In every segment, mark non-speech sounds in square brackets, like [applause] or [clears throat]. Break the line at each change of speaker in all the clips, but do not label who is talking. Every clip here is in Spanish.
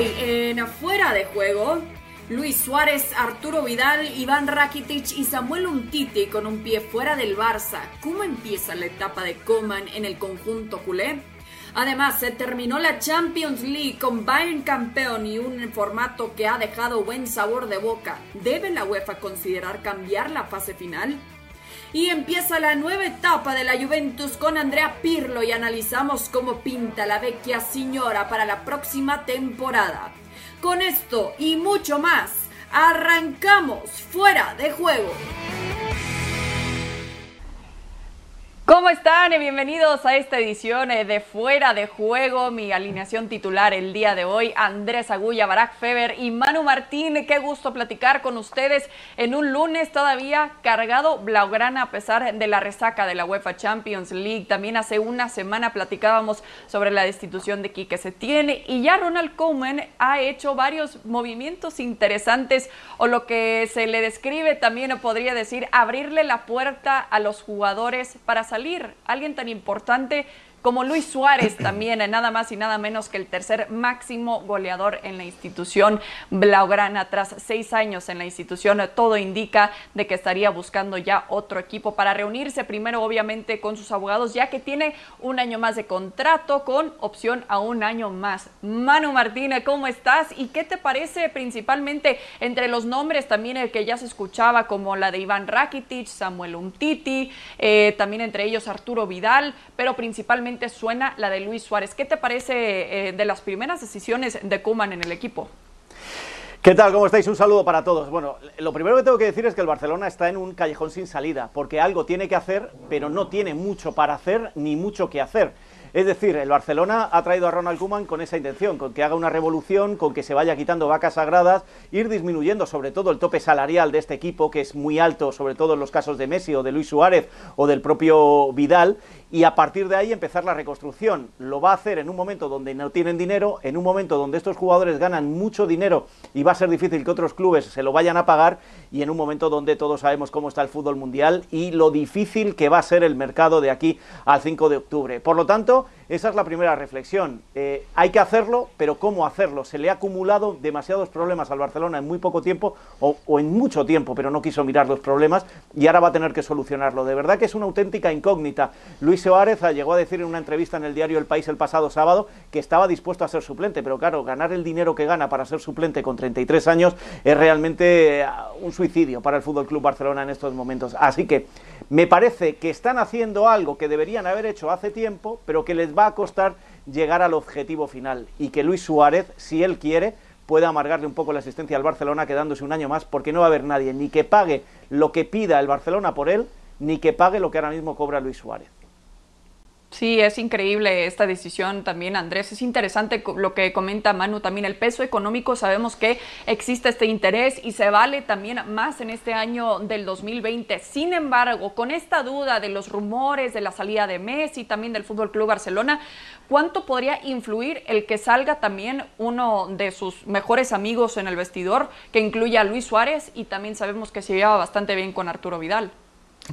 En Afuera de Juego, Luis Suárez, Arturo Vidal, Iván Rakitic y Samuel Umtiti con un pie fuera del Barça. ¿Cómo empieza la etapa de Coman en el conjunto culé? Además, se terminó la Champions League con Bayern campeón y un formato que ha dejado buen sabor de boca. ¿Debe la UEFA considerar cambiar la fase final? Y empieza la nueva etapa de la Juventus con Andrea Pirlo y analizamos cómo pinta la vecchia señora para la próxima temporada. Con esto y mucho más, arrancamos fuera de juego. ¿Cómo están? Bienvenidos a esta edición eh, de Fuera de Juego. Mi alineación titular el día de hoy, Andrés Agulla, Barack Feber y Manu Martín. Qué gusto platicar con ustedes en un lunes todavía cargado blaugrana a pesar de la resaca de la UEFA Champions League. También hace una semana platicábamos sobre la destitución de Quique Setién y ya Ronald Koeman ha hecho varios movimientos interesantes o lo que se le describe también podría decir abrirle la puerta a los jugadores para salir alguien tan importante como Luis Suárez [clears throat] también, nada más y nada menos que el tercer máximo goleador en la institución Blaugrana. Tras seis años en la institución, todo indica de que estaría buscando ya otro equipo para reunirse primero, obviamente, con sus abogados, ya que tiene un año más de contrato con opción a un año más. Manu Martínez, ¿cómo estás? ¿Y qué te parece principalmente entre los nombres también el que ya se escuchaba, como la de Iván Rakitic, Samuel Umtiti, eh, también entre ellos Arturo Vidal, pero principalmente suena la de Luis Suárez. ¿Qué te parece eh, de las primeras decisiones de Kuman en el equipo?
¿Qué tal? ¿Cómo estáis? Un saludo para todos. Bueno, lo primero que tengo que decir es que el Barcelona está en un callejón sin salida, porque algo tiene que hacer, pero no tiene mucho para hacer ni mucho que hacer. Es decir, el Barcelona ha traído a Ronald Koeman con esa intención, con que haga una revolución, con que se vaya quitando vacas sagradas, ir disminuyendo sobre todo el tope salarial de este equipo, que es muy alto, sobre todo en los casos de Messi o de Luis Suárez o del propio Vidal, y a partir de ahí empezar la reconstrucción. Lo va a hacer en un momento donde no tienen dinero, en un momento donde estos jugadores ganan mucho dinero y va a ser difícil que otros clubes se lo vayan a pagar y en un momento donde todos sabemos cómo está el fútbol mundial y lo difícil que va a ser el mercado de aquí al 5 de octubre. Por lo tanto, esa es la primera reflexión. Eh, hay que hacerlo, pero ¿cómo hacerlo? Se le ha acumulado demasiados problemas al Barcelona en muy poco tiempo o, en mucho tiempo, pero no quiso mirar los problemas y ahora va a tener que solucionarlo. De verdad que es una auténtica incógnita. Luis Luis llegó a decir en una entrevista en el diario El País el pasado sábado que estaba dispuesto a ser suplente, pero claro, ganar el dinero que gana para ser suplente con 33 años es realmente eh, un suicidio para el Fútbol Club Barcelona en estos momentos. Así que me parece que están haciendo algo que deberían haber hecho hace tiempo, pero que les va a costar llegar al objetivo final y que Luis Suárez, si él quiere, pueda amargarle un poco la asistencia al Barcelona quedándose un año más, porque no va a haber nadie ni que pague lo que pida el Barcelona por él, ni que pague lo que ahora mismo cobra Luis Suárez.
Sí, es increíble esta decisión también, Andrés. Es interesante lo que comenta Manu también. El peso económico, sabemos que existe este interés y se vale también más en este año del 2020. Sin embargo, con esta duda de los rumores de la salida de Messi, también del Fútbol Club Barcelona, ¿cuánto podría influir el que salga también uno de sus mejores amigos en el vestidor, que incluye a Luis Suárez y también sabemos que se lleva bastante bien con Arturo Vidal?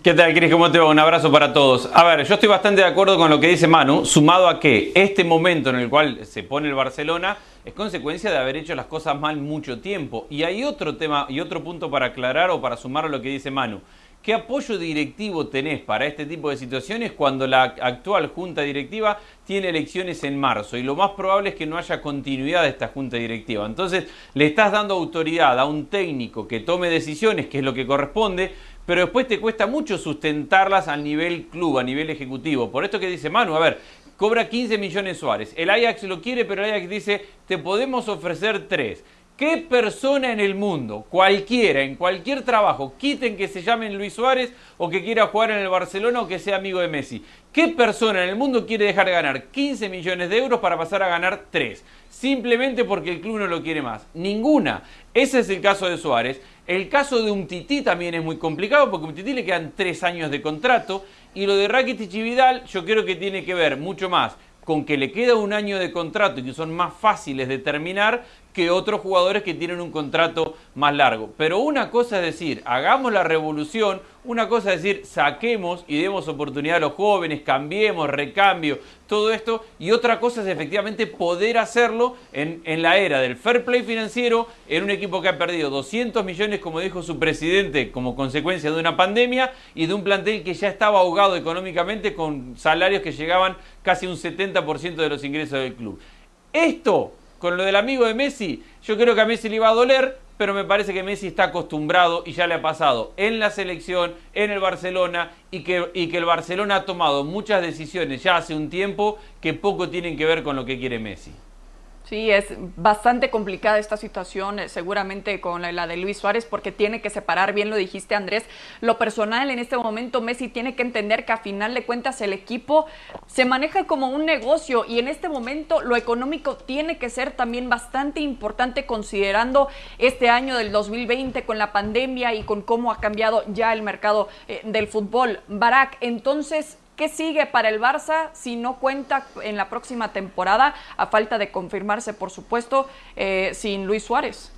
¿Qué tal, Cris? ¿Cómo te va? Un abrazo para todos. A ver, yo estoy bastante de acuerdo con lo que dice Manu, sumado a que este momento en el cual se pone el Barcelona es consecuencia de haber hecho las cosas mal mucho tiempo. Y hay otro tema y otro punto para aclarar o para sumar a lo que dice Manu. ¿Qué apoyo directivo tenés para este tipo de situaciones cuando la actual junta directiva tiene elecciones en marzo? Y lo más probable es que no haya continuidad de esta junta directiva. Entonces, le estás dando autoridad a un técnico que tome decisiones, que es lo que corresponde, pero después te cuesta mucho sustentarlas a nivel club, a nivel ejecutivo. Por esto que dice Manu, a ver, cobra 15 millones Suárez. El Ajax lo quiere, pero el Ajax dice, te podemos ofrecer 3. ¿Qué persona en el mundo, cualquiera, en cualquier trabajo, quiten que se llamen Luis Suárez o que quiera jugar en el Barcelona o que sea amigo de Messi? ¿Qué persona en el mundo quiere dejar de ganar 15 millones de euros para pasar a ganar 3? Simplemente porque el club no lo quiere más. Ninguna. Ese es el caso de Suárez. El caso de un Tití también es muy complicado porque a un Tití le quedan 3 años de contrato. Y lo de Rakitic y Vidal yo creo que tiene que ver mucho más con que le queda un año de contrato y que son más fáciles de terminar que otros jugadores que tienen un contrato más largo. Pero una cosa es decir, hagamos la revolución, una cosa es decir, saquemos y demos oportunidad a los jóvenes, cambiemos, recambio, todo esto. Y otra cosa es efectivamente poder hacerlo en, en, la era del fair play financiero, en un equipo que ha perdido 200 millones, como dijo su presidente, como consecuencia de una pandemia y de un plantel que ya estaba ahogado económicamente con salarios que llegaban casi un 70% de los ingresos del club. Esto, con lo del amigo de Messi, yo creo que a Messi le iba a doler, pero me parece que Messi está acostumbrado y ya le ha pasado en la selección, en el Barcelona, y que, y que el Barcelona ha tomado muchas decisiones ya hace un tiempo que poco tienen que ver con lo que quiere Messi.
Sí, es bastante complicada esta situación, eh, seguramente con la, de Luis Suárez, porque tiene que separar, bien lo dijiste Andrés, lo personal en este momento Messi tiene que entender que a final de cuentas el equipo se maneja como un negocio y en este momento lo económico tiene que ser también bastante importante considerando este año del 2020 con la pandemia y con cómo ha cambiado ya el mercado eh, del fútbol. Barak, entonces ¿Qué sigue para el Barça si no cuenta en la próxima temporada, a falta de confirmarse, por supuesto, eh, sin Luis Suárez?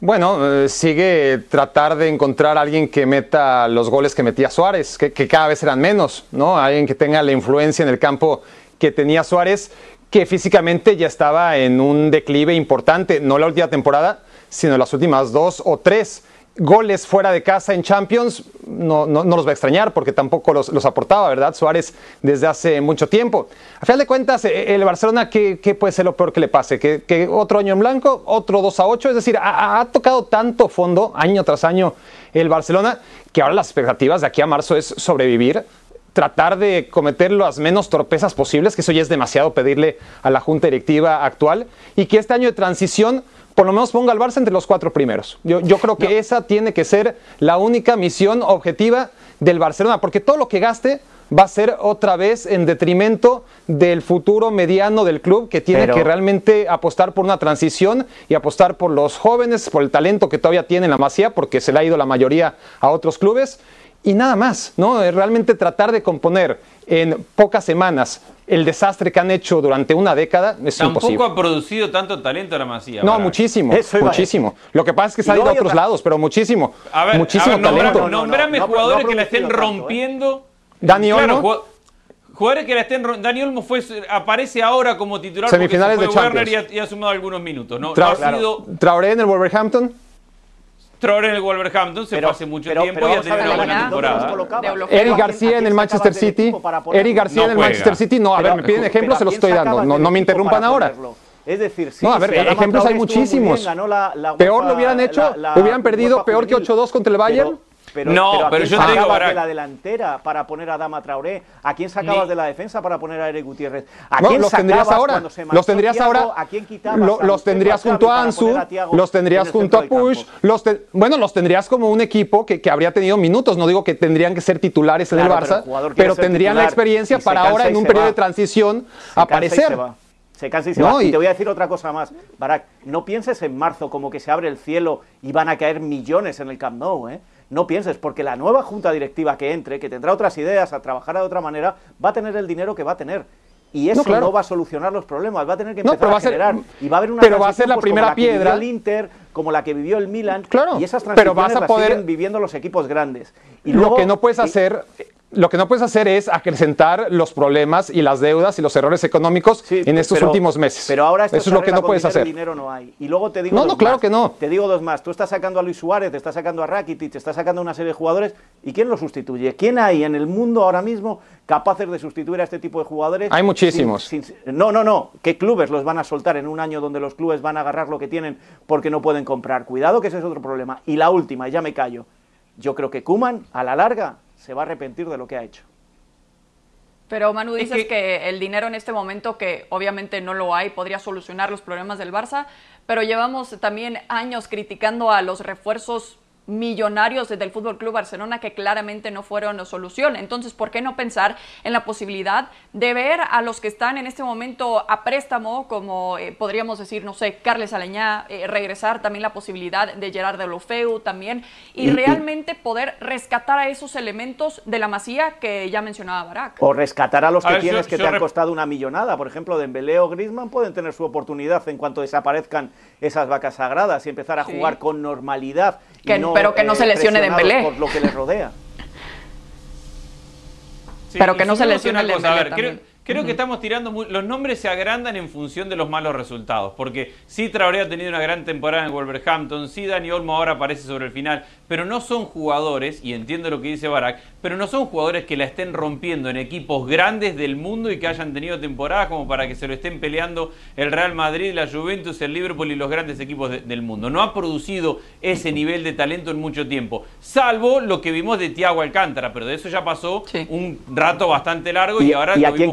Bueno, eh, sigue tratar de encontrar a alguien que meta los goles que metía Suárez, que, que, cada vez eran menos, ¿no? Alguien que tenga la influencia en el campo que tenía Suárez, que físicamente ya estaba en un declive importante, no la última temporada, sino las últimas dos o tres goles fuera de casa en Champions, no, no, los va a extrañar porque tampoco los, los, aportaba, ¿verdad? Suárez desde hace mucho tiempo. A final de cuentas, eh, el Barcelona, ¿qué, qué puede ser lo peor que le pase? ¿Que, otro año en blanco, otro 2 a 8? Es decir, ha, ha, tocado tanto fondo año tras año el Barcelona que ahora las expectativas de aquí a marzo es sobrevivir tratar de cometer las menos torpezas posibles, que eso ya es demasiado pedirle a la junta directiva actual, y que este año de transición por lo menos ponga al Barça entre los cuatro primeros. Yo, yo creo que esa tiene que ser la única misión objetiva del Barcelona, porque todo lo que gaste va a ser otra vez en detrimento del futuro mediano del club que tiene que realmente apostar por una transición y apostar por los jóvenes, por el talento que todavía tiene en la Masía, porque se le ha ido la mayoría a otros clubes y nada más, ¿no? Realmente tratar de componer en pocas semanas el desastre que han hecho durante una década es
Tampoco
imposible.
ha producido tanto talento la Masía.
No, muchísimo, muchísimo. Lo que pasa es que se ha ido a otros lados, pero muchísimo.
A ver,
muchísimo
a ver,
talento.
Nombrame jugadores que la estén rompiendo.
Dani Olmo.
Claro, jugadores que la estén Dani Olmo fue, aparece ahora como titular
Semifinales
porque se fue
de
Werner
Champions.
y ha, y ha sumado algunos minutos. No,
Tra
no ha sido
Traoré en el Wolverhampton.
Traoré en el Wolverhampton se fue hace mucho
pero-
tiempo
pero
y ha tenido una buena
Elena, ¿dónde los
temporada.
Eric
¿A quién-
García en el Manchester City. Eric García
No
en el. Manchester City. No, a ver,
Pero-
me piden
pero
ejemplos,
¿a
se los estoy dando. No, no me interrumpan ahora.
ponerlo? Es decir, sí,
No, a ver, ejemplos hay muchísimos.
bien, ganó la- la
Peor lo hubieran hecho,
la- la
hubieran perdido peor que
juvenil.
8-2 contra el Bayern.
Pero-
No,
pero, ¿a
pero
quién
yo te digo,
sacabas de la delantera para poner a Dama Traoré? ¿A quién sacabas
Ni-
de la defensa para poner a Eric Gutiérrez? ¿A
No,
quién
los tendrías
sacabas
ahora.
cuando se
Los tendrías
Thiago?
ahora.
¿A quién quitabas?
Lo-
a
los tendrías junto a Ansu, los
en
tendrías junto a Push,
campo?
los te- bueno, los tendrías como un equipo que, que habría tenido minutos. No digo que tendrían que ser titulares en
Claro,
el Barça, pero, tendrían la experiencia para ahora en un periodo
va.
de transición
Se
aparecer.
se cansa y se
No,
va. Y
y-
te voy a decir otra cosa más. Barak, no pienses en marzo como que se abre el cielo y van a caer millones en el Camp Nou, ¿eh? No pienses, porque la nueva junta directiva que entre, que tendrá otras ideas, a trabajar de otra manera, va a tener el dinero que va a tener. Y eso no,
claro.
va a solucionar los problemas, va a tener que empezar a
a ser-
generar. y va a haber una
pero va a ser
transición,
la
pues,
primera
como la que
piedra.
vivió el Inter, como la que vivió el Milan.
Claro,
y esas
pero vas
transiciones las siguen viviendo los equipos grandes. Y
lo que no puedes hacer lo que no puedes hacer es acrecentar los problemas y las deudas y los errores económicos
Sí,
en estos
pero-
últimos meses.
Pero ahora esto
eso es lo que no puedes
dinero,
hacer.
dinero no hay. Y luego te digo
No,
dos
no, claro
más.
que no.
Te digo dos más. Tú estás sacando a Luis Suárez, te estás sacando a Rakitic, te estás sacando a una serie de jugadores. ¿Y quién lo sustituye? ¿Quién hay en el mundo ahora mismo capaces de sustituir a este tipo de jugadores?
Hay muchísimos.
Sin- sin- no, no, no. ¿Qué clubes los van a soltar en un año donde los clubes van a agarrar lo que tienen porque no pueden comprar? Cuidado que ese es otro problema. Y la última, y ya me callo. Yo creo que Kuman a la larga se va a arrepentir de lo que ha hecho.
Pero Manu,
Es
dices
que-
que... el dinero en este momento, que obviamente no lo hay, podría solucionar los problemas del Barça, pero llevamos también años criticando a los refuerzos millonarios del Fútbol Club Barcelona que claramente no fueron solución. Entonces, ¿por qué no pensar en la posibilidad de ver a los que están en este momento a préstamo, como eh, podríamos decir, no sé, Carles Aleñá, eh, regresar también la posibilidad de Gerard de Lofeu también, y, realmente poder rescatar a esos elementos de la masía que ya mencionaba Barak?
O rescatar a los que tienes que te han costado una millonada. Por ejemplo, Dembélé o Griezmann pueden tener su oportunidad en cuanto desaparezcan esas vacas sagradas y empezar a jugar con normalidad
pero que no se lesione Dembélé.
Por lo que le rodea.
pero que no se lesione
Dembélé Creo que estamos tirando. los nombres se agrandan en función de los malos resultados. Porque sí, Traoré ha tenido una gran temporada en Wolverhampton. Sí, Dani Olmo ahora aparece sobre el final. Pero no son jugadores, y entiendo lo que dice Barak, pero no son jugadores que la estén rompiendo en equipos grandes del mundo y que hayan tenido temporadas como para que se lo estén peleando el Real Madrid, la Juventus, el Liverpool y los grandes equipos del mundo. No ha producido ese nivel de talento en mucho tiempo. Salvo lo que vimos de Tiago Alcántara, pero de eso ya pasó un rato bastante largo y, ahora.
¿Y a quién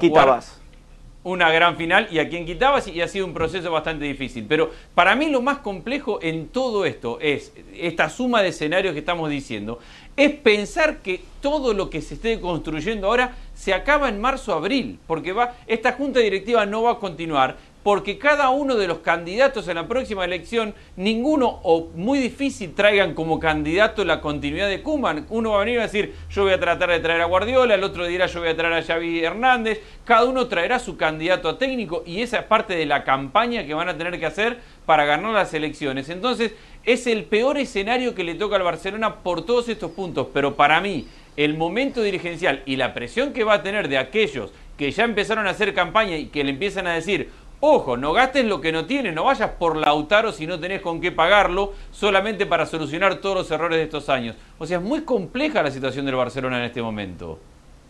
una gran final y a quien quitabas y ha sido un proceso bastante difícil. Pero para mí lo más complejo en todo esto es esta suma de escenarios que estamos diciendo, es pensar que todo lo que se esté construyendo ahora se acaba en marzo-abril, porque va, esta junta directiva no va a continuar, porque cada uno de los candidatos en la próxima elección, ninguno o muy difícil traigan como candidato la continuidad de Kuman. Uno va a venir a decir, yo voy a tratar de traer a Guardiola, el otro dirá, yo voy a traer a Xavi Hernández. Cada uno traerá su candidato a técnico y esa es parte de la campaña que van a tener que hacer para ganar las elecciones. Entonces, es el peor escenario que le toca al Barcelona por todos estos puntos, pero para mí, el momento dirigencial y la presión que va a tener de aquellos que ya empezaron a hacer campaña y que le empiezan a decir, Ojo, no gastes lo que no tienes, no vayas por Lautaro si no tenés con qué pagarlo solamente para solucionar todos los errores de estos años. O sea, es muy compleja la situación del Barcelona en este momento.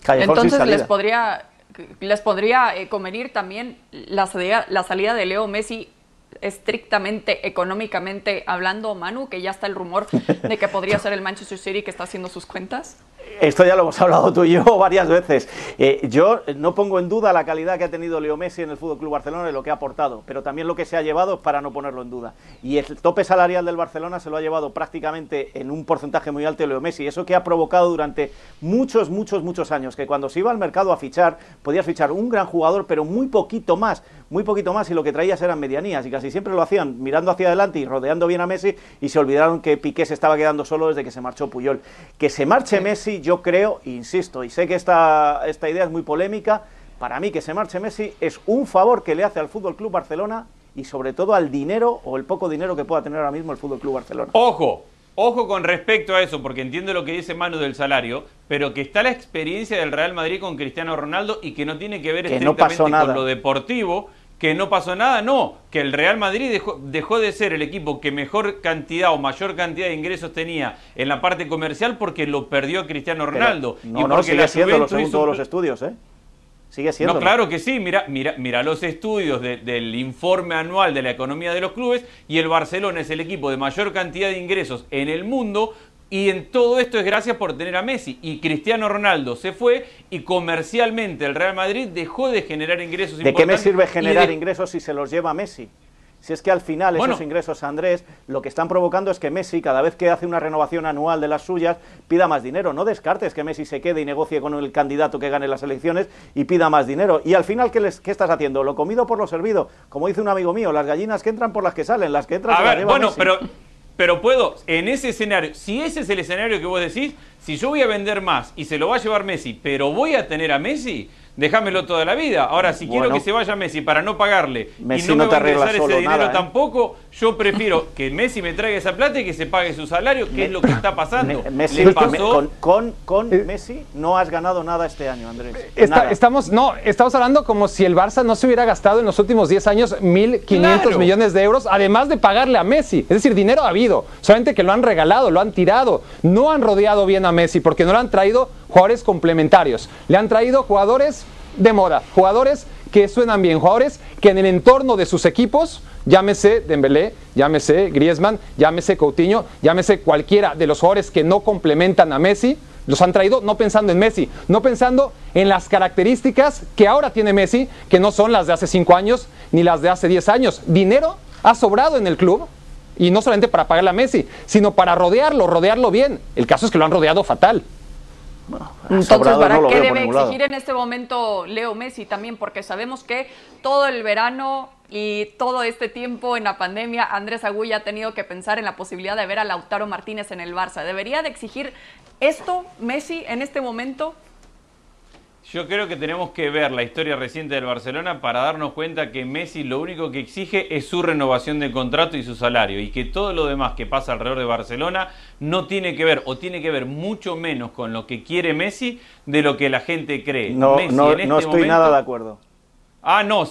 Entonces les podría, les podría eh, convenir también la la salida de Leo Messi estrictamente económicamente hablando, Manu, que ya está el rumor [laughs] de que podría ser el Manchester City que está haciendo sus cuentas?
Esto ya lo hemos hablado tú y yo [laughs] varias veces. Eh, yo no pongo en duda la calidad que ha tenido Leo Messi en el Fútbol Club Barcelona y lo que ha aportado, pero también lo que se ha llevado para no ponerlo en duda. Y el tope salarial del Barcelona se lo ha llevado prácticamente en un porcentaje muy alto Leo Messi. Eso que ha provocado durante muchos, muchos, muchos años que cuando se iba al mercado a fichar, podías fichar un gran jugador, pero muy poquito más, muy poquito más, y lo que traías eran medianías. Y casi siempre lo hacían mirando hacia adelante y rodeando bien a Messi, y se olvidaron que Piqué se estaba quedando solo desde que se marchó Puyol. Que se marche Messi yo creo, insisto, y sé que esta, esta idea es muy polémica, para mí que se marche Messi es un favor que le hace al Fútbol Club Barcelona y sobre todo al dinero o el poco dinero que pueda tener ahora mismo el Fútbol Club Barcelona.
Ojo, ojo con respecto a eso, porque entiendo lo que dice Manu del salario, pero que está la experiencia del Real Madrid con Cristiano Ronaldo y que no tiene que ver estrictamente con lo deportivo, que no pasó nada, no, que el Real Madrid dejó, dejó, de ser el equipo que mejor cantidad o mayor cantidad de ingresos tenía en la parte comercial porque lo perdió Cristiano Ronaldo.
no, y no, sigue siendo según todos los estudios, ¿eh? Sigue siendo.
No, claro que sí, mira, mira, mira los estudios del informe anual de la economía de los clubes y el Barcelona es el equipo de mayor cantidad de ingresos en el mundo y en todo esto es gracias por tener a Messi. Y Cristiano Ronaldo se fue y comercialmente el Real Madrid dejó de generar ingresos.
¿De qué me sirve generar ingresos si se los lleva Messi? Si es que al final esos ingresos, Andrés, lo que están provocando es que Messi, cada vez que hace una renovación anual de las suyas, pida más dinero. No descartes que Messi se quede y negocie con el candidato que gane las elecciones y pida más dinero. Y al final, ¿qué, les, qué estás haciendo? Lo comido por lo servido. Como dice un amigo mío, las gallinas que entran por las que salen, las que entran
A
por
ver, bueno, pero pero puedo, en ese escenario, si ese es el escenario que vos decís, si yo voy a vender más y se lo va a llevar Messi, pero voy a tener a Messi, déjamelo toda la vida. Ahora, si quiero que se vaya Messi para no pagarle y no, me va a regresar ese dinero ¿eh? tampoco, yo prefiero [laughs] que Messi me traiga esa plata y que se pague su salario, que es lo que está pasando.
Messi, con, con, eh, Messi no has ganado nada este año, Andrés.
estamos, no, estamos hablando como si el Barça no se hubiera gastado en los últimos 10 años 1.500 millones de euros, además de pagarle a Messi. Es decir, dinero ha habido, solamente que lo han regalado, lo han tirado, no han rodeado bien a Messi porque no le han traído jugadores complementarios, le han traído jugadores de moda, jugadores que suenan bien, jugadores que en el entorno de sus equipos, llámese Dembélé, llámese Griezmann, llámese Coutinho, llámese cualquiera de los jugadores que no complementan a Messi, los han traído no pensando en Messi, no pensando en las características que ahora tiene Messi, que no son las de hace 5 años ni las de hace 10 años. Dinero ha sobrado en el club Y no solamente para pagarle a Messi, sino para rodearlo, rodearlo bien. El caso es que lo han rodeado fatal.
Entonces, ¿para qué debe exigir en este momento Leo Messi también? Porque sabemos que todo el verano y todo este tiempo en la pandemia, Andrés Agulla ha tenido que pensar en la posibilidad de ver a Lautaro Martínez en el Barça. ¿Debería de exigir esto Messi en este momento?
Yo creo que tenemos que ver la historia reciente del Barcelona para darnos cuenta que Messi lo único que exige es su renovación de contrato y su salario y que todo lo demás que pasa alrededor de Barcelona no tiene que ver o tiene que ver mucho menos con lo que quiere Messi de lo que la gente cree.
No, no, este no estoy nada de acuerdo.
Ah, no,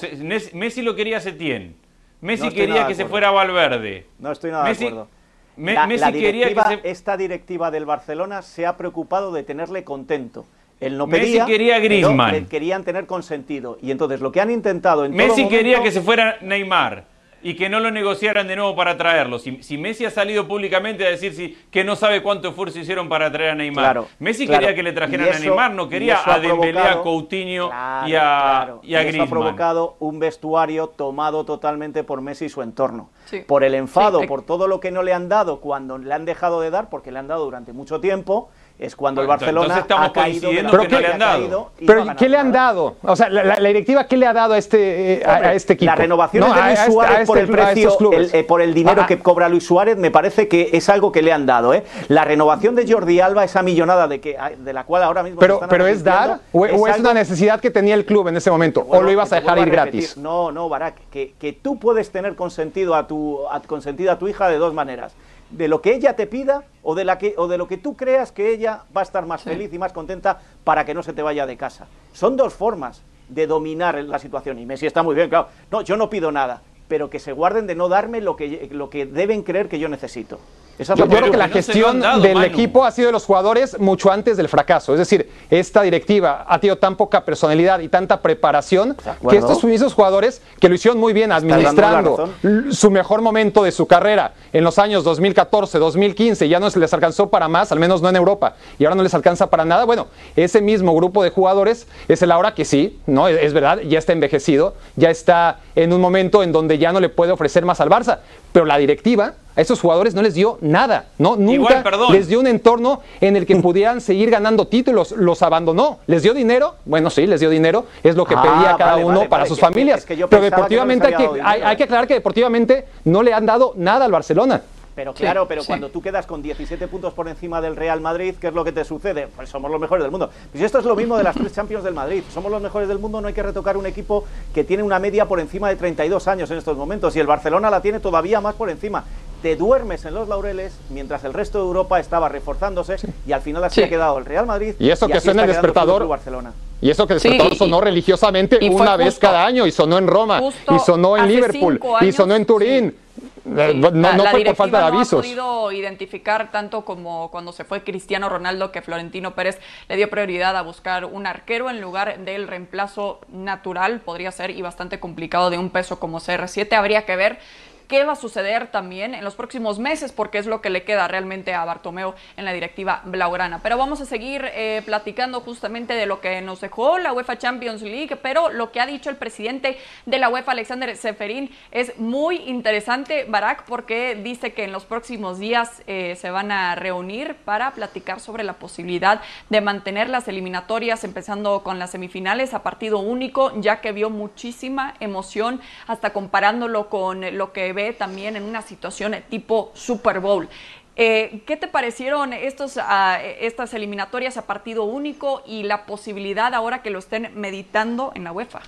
Messi lo quería Setién. Messi quería que se fuera Valverde.
No estoy nada de acuerdo. Messi quería que Esta directiva del Barcelona se ha preocupado de tenerle contento. Él no
Messi quería a Griezmann.
querían tener consentido. Y entonces lo que han intentado en
Messi quería que se fuera Neymar y que no lo negociaran de nuevo para traerlo. Si, Messi ha salido públicamente a decir si, que no sabe cuánto esfuerzo hicieron para traer a Neymar. Messi quería que le trajeran a Neymar, no quería a Dembélé, a Coutinho y a, y Eso ha
provocado un vestuario tomado totalmente por Messi y su entorno. Por el enfado, por todo lo que no le han dado cuando le han dejado de dar, porque le han dado durante mucho tiempo es cuando el Barcelona ha caído
pero que le han dado.
Pero ¿qué le han dado? O sea, la, directiva ¿qué le ha dado a este eh, a, este equipo?
La renovación de Luis este- Suárez este por el precio, eh, por el dinero que cobra Luis Suárez, me parece que es algo que le han dado. ¿eh? La renovación de Jordi Alba, esa millonada de que de la cual ahora mismo.
Pero, pero es dar o es, una necesidad que tenía el club en ese momento o lo ibas a dejar ir gratis.
No, no, Barak, que, que tú puedes tener consentido a tu a, consentido a tu hija de dos maneras de lo que ella te pida o de, la que, o de lo que tú creas que ella va a estar más feliz y más contenta para que no se te vaya de casa. Son dos formas de dominar la situación. Y Messi está muy bien, claro. No, yo no pido nada, pero que se guarden de no darme lo que, lo que deben creer que yo necesito.
Yo creo que la gestión del equipo ha sido de los jugadores mucho antes del fracaso. Es decir, esta directiva ha tenido tan poca personalidad y tanta preparación que estos mismos jugadores que lo hicieron muy bien administrando su mejor momento de su carrera en los años 2014, 2015, ya no se les alcanzó para más, al menos no en Europa, y ahora no les alcanza para nada. Bueno, ese mismo grupo de jugadores es el ahora que sí, ¿no? Es verdad, ya está envejecido, ya está en un momento en donde ya no le puede ofrecer más al Barça, pero la directiva a esos jugadores no les dio nada, ¿no? Nunca les dio un entorno en el que pudieran seguir ganando títulos, los abandonó. ¿Les dio dinero? Bueno, sí, les dio dinero, es lo que ah, pedía cada uno para sus familias. pero deportivamente hay, que, hay, que aclarar que deportivamente no le han dado nada al Barcelona.
Pero claro, pero cuando tú quedas con 17 puntos por encima del Real Madrid, ¿qué es lo que te sucede? Pues somos los mejores del mundo. Pues esto es lo mismo de las tres Champions del Madrid. Somos los mejores del mundo, no hay que retocar un equipo que tiene una media por encima de 32 años en estos momentos y el Barcelona la tiene todavía más por encima te duermes en los laureles mientras el resto de Europa estaba reforzándose y al final así ha quedado el Real Madrid
y eso que suena el despertador Barcelona. y eso que el despertador sonó religiosamente una vez cada año y sonó en Roma y sonó en Liverpool y sonó en Turín
eh, No, no, fue por falta de avisos. No ha podido identificar tanto como cuando se fue Cristiano Ronaldo que Florentino Pérez le dio prioridad a buscar un arquero en lugar del reemplazo natural, podría ser y bastante complicado de un peso como CR7. Habría que ver qué va a suceder también en los próximos meses, porque es lo que le queda realmente a Bartomeu en la directiva blaugrana. Pero vamos a seguir eh, platicando justamente de lo que nos dejó la UEFA Champions League, pero lo que ha dicho el presidente de la UEFA, Alexander Seferín, es muy interesante, Barak, porque dice que en los próximos días eh, se van a reunir para platicar sobre la posibilidad de mantener las eliminatorias, empezando con las semifinales a partido único, ya que vio muchísima emoción, hasta comparándolo con lo que también en una situación tipo Super Bowl. Eh, ¿Qué te parecieron estos, ah, estas eliminatorias a partido único y la posibilidad ahora que lo estén meditando en la UEFA?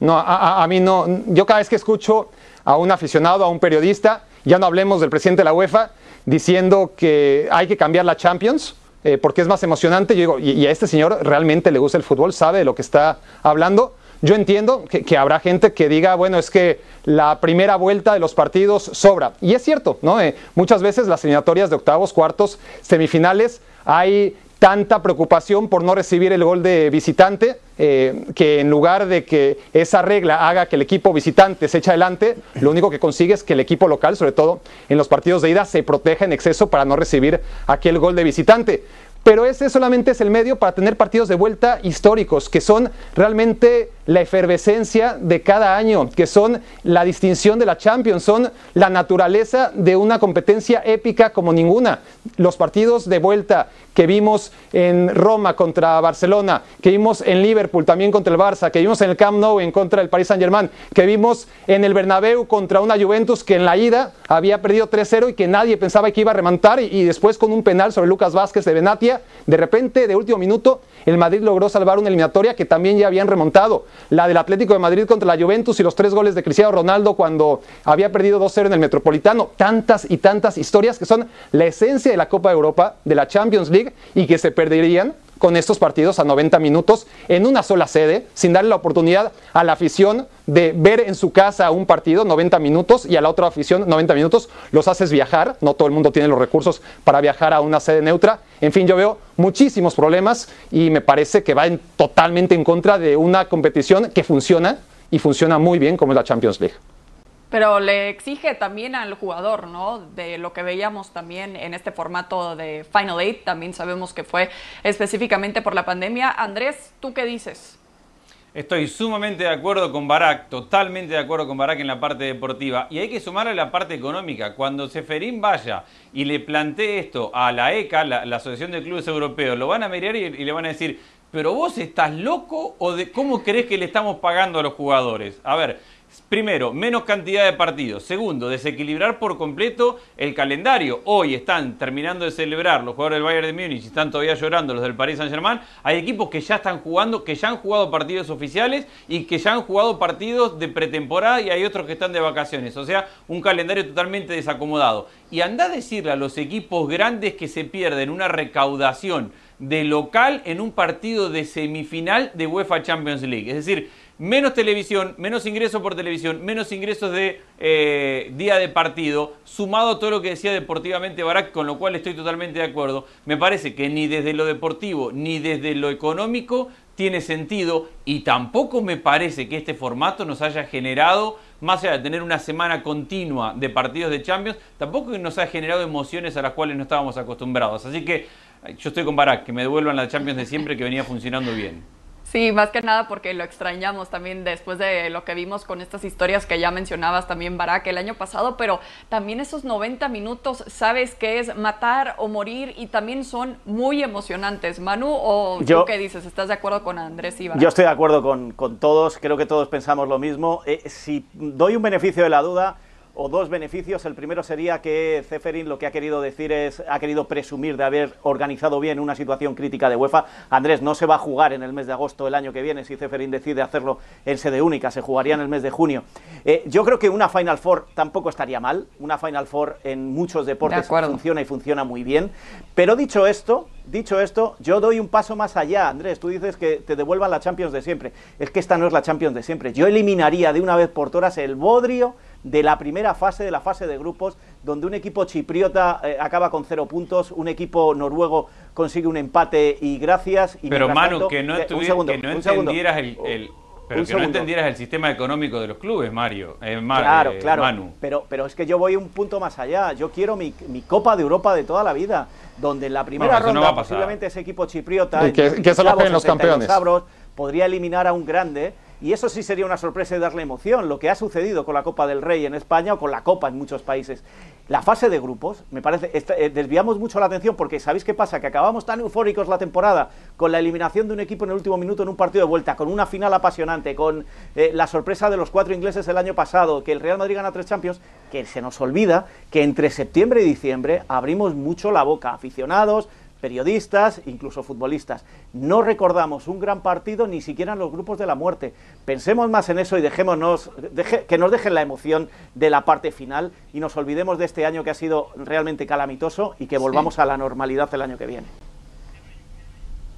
No, a, mí no. Yo cada vez que escucho a un aficionado, a un periodista, ya no hablemos del presidente de la UEFA, diciendo que hay que cambiar la Champions. Eh, porque es más emocionante, yo digo, y a este señor realmente le gusta el fútbol, sabe de lo que está hablando. Yo entiendo que, habrá gente que diga, bueno, es que la primera vuelta de los partidos sobra. Y es cierto, ¿no? Eh, muchas veces las eliminatorias de octavos, cuartos, semifinales, hay tanta preocupación por no recibir el gol de visitante, eh, que en lugar de que esa regla haga que el equipo visitante se eche adelante, lo único que consigue es que el equipo local, sobre todo en los partidos de ida, se proteja en exceso para no recibir aquel gol de visitante pero ese solamente es el medio para tener partidos de vuelta históricos, que son realmente la efervescencia de cada año, que son la distinción de la Champions, son la naturaleza de una competencia épica como ninguna. Los partidos de vuelta que vimos en Roma contra Barcelona, que vimos en Liverpool también contra el Barça, que vimos en el Camp Nou en contra del Paris Saint-Germain, que vimos en el Bernabéu contra una Juventus que en la ida había perdido 3-0 y que nadie pensaba que iba a remontar y, después con un penal sobre Lucas Vázquez de Benatia, de repente de último minuto el Madrid logró salvar una eliminatoria que también ya habían remontado, la del Atlético de Madrid contra la Juventus y los tres goles de Cristiano Ronaldo cuando había perdido 2-0 en el Metropolitano, tantas y tantas historias que son la esencia de la Copa de Europa, de la Champions League y que se perderían con estos partidos a 90 minutos en una sola sede, sin darle la oportunidad a la afición de ver en su casa un partido 90 minutos y a la otra afición 90 minutos, los haces viajar, no todo el mundo tiene los recursos para viajar a una sede neutra. En fin, yo veo muchísimos problemas y me parece que va totalmente en contra de una competición que funciona y funciona muy bien como es la Champions League.
Pero le exige también al jugador, ¿no? De lo que veíamos también en este formato de Final Eight, también sabemos que fue específicamente por la pandemia. Andrés, ¿tú qué dices?
Estoy sumamente de acuerdo con Barak, totalmente de acuerdo con Barak en la parte deportiva. Y hay que sumarle la parte económica. Cuando Seferín vaya y le plantee esto a la ECA, la, Asociación de Clubes Europeos, lo van a mirar y, y, le van a decir, pero vos estás loco o de cómo crees que le estamos pagando a los jugadores. A ver, Primero, menos cantidad de partidos. Segundo, desequilibrar por completo el calendario. Hoy están terminando de celebrar los jugadores del Bayern de Múnich y están todavía llorando los del Paris Saint-Germain. Hay equipos que ya están jugando, que ya han jugado partidos oficiales y que ya han jugado partidos de pretemporada y hay otros que están de vacaciones. O sea, un calendario totalmente desacomodado. Y anda a decirle a los equipos grandes que se pierden una recaudación de local en un partido de semifinal de UEFA Champions League. Es decir, menos televisión, menos ingresos por televisión, menos ingresos de eh, día de partido, sumado a todo lo que decía deportivamente Barak, con lo cual estoy totalmente de acuerdo, me parece que ni desde lo deportivo ni desde lo económico tiene sentido y tampoco me parece que este formato nos haya generado, más allá de tener una semana continua de partidos de Champions, tampoco nos ha generado emociones a las cuales no estábamos acostumbrados. Así que yo estoy con Barak, que me devuelvan la Champions de siempre que venía funcionando bien.
Sí, más que nada porque lo extrañamos también después de lo que vimos con estas historias que ya mencionabas también, Barak, el año pasado, pero también esos 90 minutos, sabes que es matar o morir y también son muy emocionantes. Manu, ¿o tú qué dices? ¿Estás de acuerdo con Andrés y Barak?
Yo estoy de acuerdo con, todos, creo que todos pensamos lo mismo. Eh, si doy un beneficio de la duda, o dos beneficios. El primero sería que Ceferin lo que ha querido decir es, ha querido presumir de haber organizado bien una situación crítica de UEFA. Andrés, no se va a jugar en el mes de agosto el año que viene si Ceferin decide hacerlo en sede única, se jugaría en el mes de junio. Eh, yo creo que una Final Four tampoco estaría mal. Una Final Four en muchos deportes funciona y funciona muy bien. Pero dicho esto, dicho esto, yo doy un paso más allá, Andrés. Tú dices que te devuelvan la Champions de siempre. Es que esta no es la Champions de siempre. Yo eliminaría de una vez por todas el bodrio de la primera fase, de la fase de grupos, donde un equipo chipriota eh, acaba con cero puntos, un equipo noruego consigue un empate y gracias. Y
pero Manu, que no, eh, entendieras el, pero que no entendieras el sistema económico de los clubes, Mario.
Eh, claro, claro. Pero, pero es que yo voy un punto más allá. Yo quiero mi, Copa de Europa de toda la vida, donde en la primera ronda posiblemente ese equipo chipriota,
que, que, los campeones.
podría eliminar a un grande y eso sí sería una sorpresa y darle emoción, lo que ha sucedido con la Copa del Rey en España o con la Copa en muchos países. La fase de grupos, me parece, eh, desviamos mucho la atención porque ¿sabéis qué pasa? Que acabamos tan eufóricos la temporada con la eliminación de un equipo en el último minuto en un partido de vuelta, con una final apasionante, con eh, la sorpresa de los cuatro ingleses el año pasado, que el Real Madrid gana tres Champions, que se nos olvida que entre septiembre y diciembre abrimos mucho la boca, aficionados, periodistas, incluso futbolistas. No recordamos un gran partido ni siquiera en los grupos de la muerte. Pensemos más en eso y dejémonos, que nos dejen la emoción de la parte final y nos olvidemos de este año que ha sido realmente calamitoso y que volvamos a la normalidad el año que viene.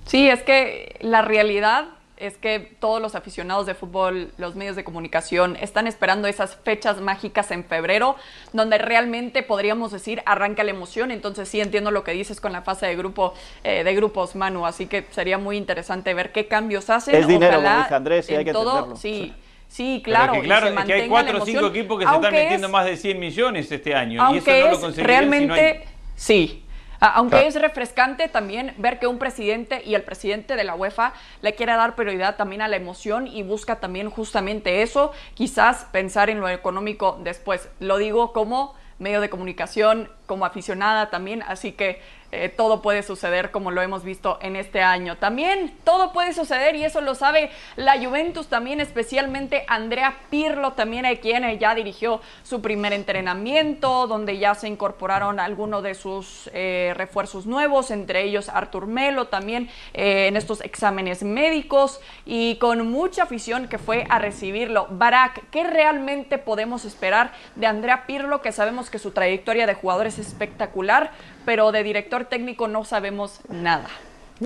Sí, es que la realidad es que todos los aficionados de fútbol, los medios de comunicación, están esperando esas fechas mágicas en febrero, donde realmente podríamos decir arranca la emoción. Entonces sí entiendo lo que dices con la fase de grupo eh, de grupos, Manu. Así que sería muy interesante ver qué cambios hacen.
Es dinero, como dice Andrés, y hay que
todo, Sí. Sí, claro.
que, claro, que hay cuatro o cinco equipos que se están metiendo más de 100 millones este año. y eso no lo
realmente, sí, Aunque es refrescante también ver que un presidente y el presidente de la UEFA le quiere dar prioridad también a la emoción y busca también justamente eso, quizás pensar en lo económico después. Lo digo como medio de comunicación, como aficionada también, así que eh, todo puede suceder como lo hemos visto en este año. También todo puede suceder y eso lo sabe la Juventus también, especialmente Andrea Pirlo también, hay quien ya dirigió su primer entrenamiento, donde ya se incorporaron algunos de sus eh, refuerzos nuevos, entre ellos Artur Melo también eh, en estos exámenes médicos y con mucha afición que fue a recibirlo. Barak, ¿qué realmente podemos esperar de Andrea Pirlo, que sabemos que su trayectoria de jugador es espectacular, pero de director técnico no sabemos nada.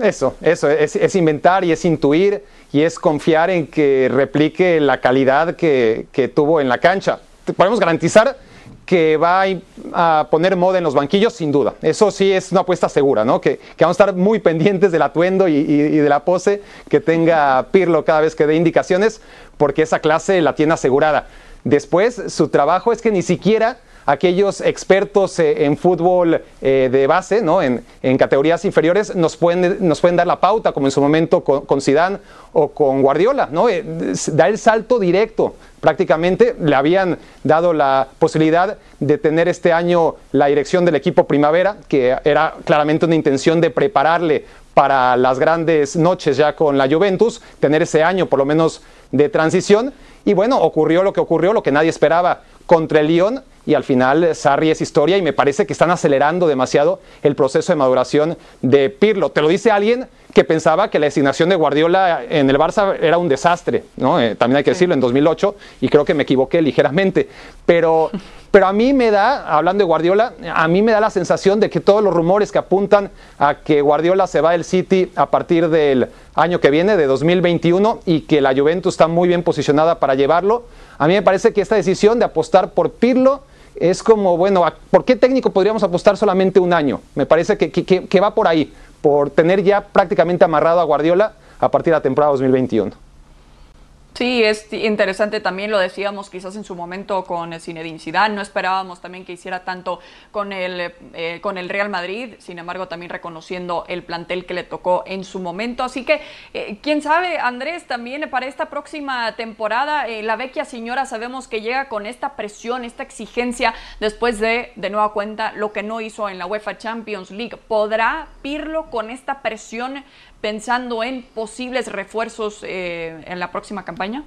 Eso, eso, es, inventar y es intuir y es confiar en que replique la calidad que, tuvo en la cancha. Podemos garantizar que va a poner moda en los banquillos, sin duda. Eso sí es una apuesta segura, ¿no? Que, vamos a estar muy pendientes del atuendo y, de la pose que tenga Pirlo cada vez que dé indicaciones, porque esa clase la tiene asegurada. Después, su trabajo es que ni siquiera aquellos expertos eh, en fútbol eh, de base, ¿no? en, categorías inferiores, nos pueden, nos pueden dar la pauta, como en su momento con, con Zidane o con Guardiola. ¿no? Eh, da el salto directo. Prácticamente le habían dado la posibilidad de tener este año la dirección del equipo primavera, que era claramente una intención de prepararle para las grandes noches ya con la Juventus, tener ese año por lo menos de transición. Y bueno, ocurrió lo que ocurrió, lo que nadie esperaba contra el Lyon y al final Sarri es historia y me parece que están acelerando demasiado el proceso de maduración de Pirlo. Te lo dice alguien que pensaba que la designación de Guardiola en el Barça era un desastre, ¿no? Eh, también hay que decirlo, en 2008, y creo que me equivoqué ligeramente, pero, [laughs] pero a mí me da, hablando de Guardiola, a mí me da la sensación de que todos los rumores que apuntan a que Guardiola se va del City a partir del año que viene, de 2021, y que la Juventus está muy bien posicionada para llevarlo, a mí me parece que esta decisión de apostar por Pirlo, es como, bueno, ¿por qué técnico podríamos apostar solamente un año? Me parece que, que, va por ahí, por tener ya prácticamente amarrado a Guardiola a partir de la temporada 2021.
Sí, es interesante también, lo decíamos quizás en su momento con Zinedine Zidane, no esperábamos también que hiciera tanto con el, eh, con el Real Madrid, sin embargo también reconociendo el plantel que le tocó en su momento, así que eh, quién sabe, Andrés, también para esta próxima temporada, eh, la vecchia señora sabemos que llega con esta presión, esta exigencia después de, de nueva cuenta, lo que no hizo en la UEFA Champions League, ¿podrá Pirlo con esta presión pensando en posibles refuerzos eh, en la próxima campaña?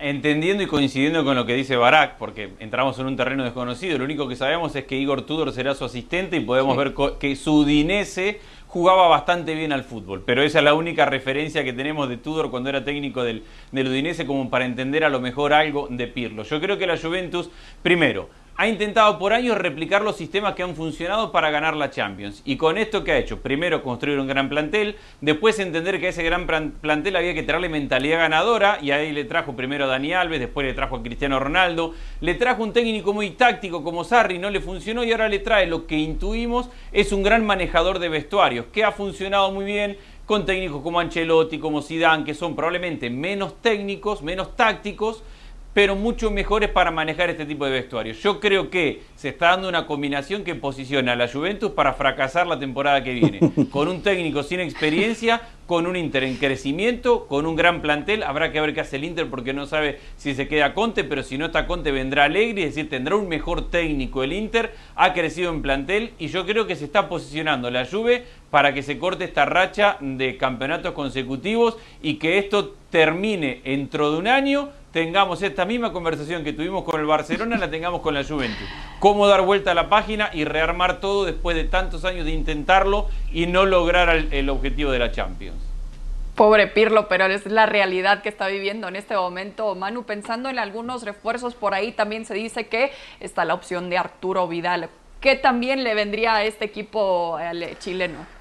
Entendiendo y coincidiendo con lo que dice Barak, porque entramos en un terreno desconocido, lo único que sabemos es que Igor Tudor será su asistente y podemos ver que su Udinese jugaba bastante bien al fútbol, pero esa es la única referencia que tenemos de Tudor cuando era técnico del, del Udinese como para entender a lo mejor algo de Pirlo. Yo creo que la Juventus, primero, ha intentado por años replicar los sistemas que han funcionado para ganar la Champions. Y con esto que ha hecho, primero construir un gran plantel, después entender que a ese gran plantel había que traerle mentalidad ganadora, y ahí le trajo primero a Dani Alves, después le trajo a Cristiano Ronaldo, le trajo un técnico muy táctico como Sarri, no le funcionó, y ahora le trae lo que intuimos, es un gran manejador de vestuarios, que ha funcionado muy bien con técnicos como Ancelotti, como Zidane, que son probablemente menos técnicos, menos tácticos, pero mucho mejores para manejar este tipo de vestuarios. Yo creo que se está dando una combinación que posiciona a la Juventus para fracasar la temporada que viene. [laughs] Con un técnico sin experiencia, con un Inter en crecimiento, con un gran plantel. Habrá que ver qué hace el Inter porque no sabe si se queda Conte, pero si no está Conte vendrá Alegri, es decir, tendrá un mejor técnico el Inter. Ha crecido en plantel y yo creo que se está posicionando la Juve para que se corte esta racha de campeonatos consecutivos y que esto termine dentro de un año tengamos esta misma conversación que tuvimos con el Barcelona, la tengamos con la Juventus. Cómo dar vuelta a la página y rearmar todo después de tantos años de intentarlo y no lograr el, objetivo de la Champions.
Pobre Pirlo, pero es la realidad que está viviendo en este momento. Manu, pensando en algunos refuerzos por ahí, también se dice que está la opción de Arturo Vidal. ¿Qué también le vendría a este equipo chileno?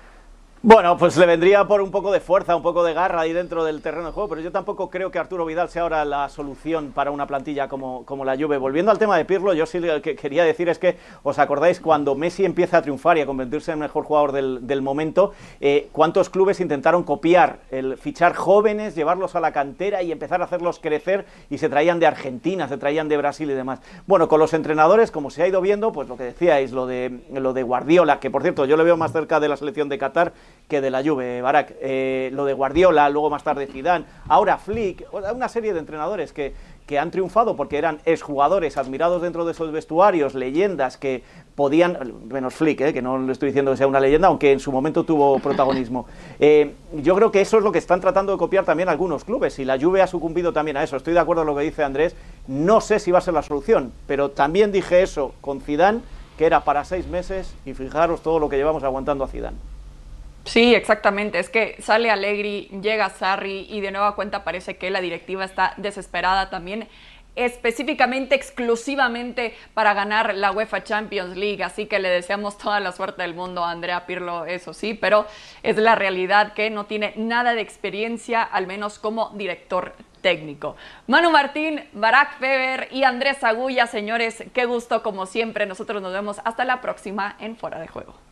Bueno, pues le vendría por un poco de fuerza, un poco de garra ahí dentro del terreno de juego, pero yo tampoco creo que Arturo Vidal sea ahora la solución para una plantilla como, como la Juve. Volviendo al tema de Pirlo, yo sí lo que quería decir es que, ¿os acordáis cuando Messi empieza a triunfar y a convertirse en el mejor jugador del, momento? Eh, ¿Cuántos clubes intentaron copiar, el fichar jóvenes, llevarlos a la cantera y empezar a hacerlos crecer y se traían de Argentina, se traían de Brasil y demás? Bueno, con los entrenadores, como se ha ido viendo, pues lo que decíais, lo de, lo de Guardiola, que por cierto yo le veo más cerca de la selección de Qatar, que de la Juve, Barak. Eh, lo de Guardiola, luego más tarde Zidane, ahora Flick, una serie de entrenadores que, que han triunfado porque eran exjugadores admirados dentro de esos vestuarios, leyendas que podían, menos Flick, eh, que no le estoy diciendo que sea una leyenda, aunque en su momento tuvo protagonismo. [laughs] Eh, yo creo que eso es lo que están tratando de copiar también algunos clubes y la Juve ha sucumbido también a eso. Estoy de acuerdo con lo que dice Andrés, no sé si va a ser la solución, pero también dije eso con Zidane, que era para seis meses y fijaros todo lo que llevamos aguantando a Zidane.
Sí, exactamente. Es que sale Allegri, llega Sarri y de nueva cuenta parece que la directiva está desesperada también específicamente, exclusivamente para ganar la UEFA Champions League. Así que le deseamos toda la suerte del mundo a Andrea Pirlo, eso sí, pero es la realidad que no tiene nada de experiencia, al menos como director técnico. Manu Martín, Barack Feber y Andrés Agulla, señores, qué gusto como siempre. Nosotros nos vemos hasta la próxima en Fuera de Juego.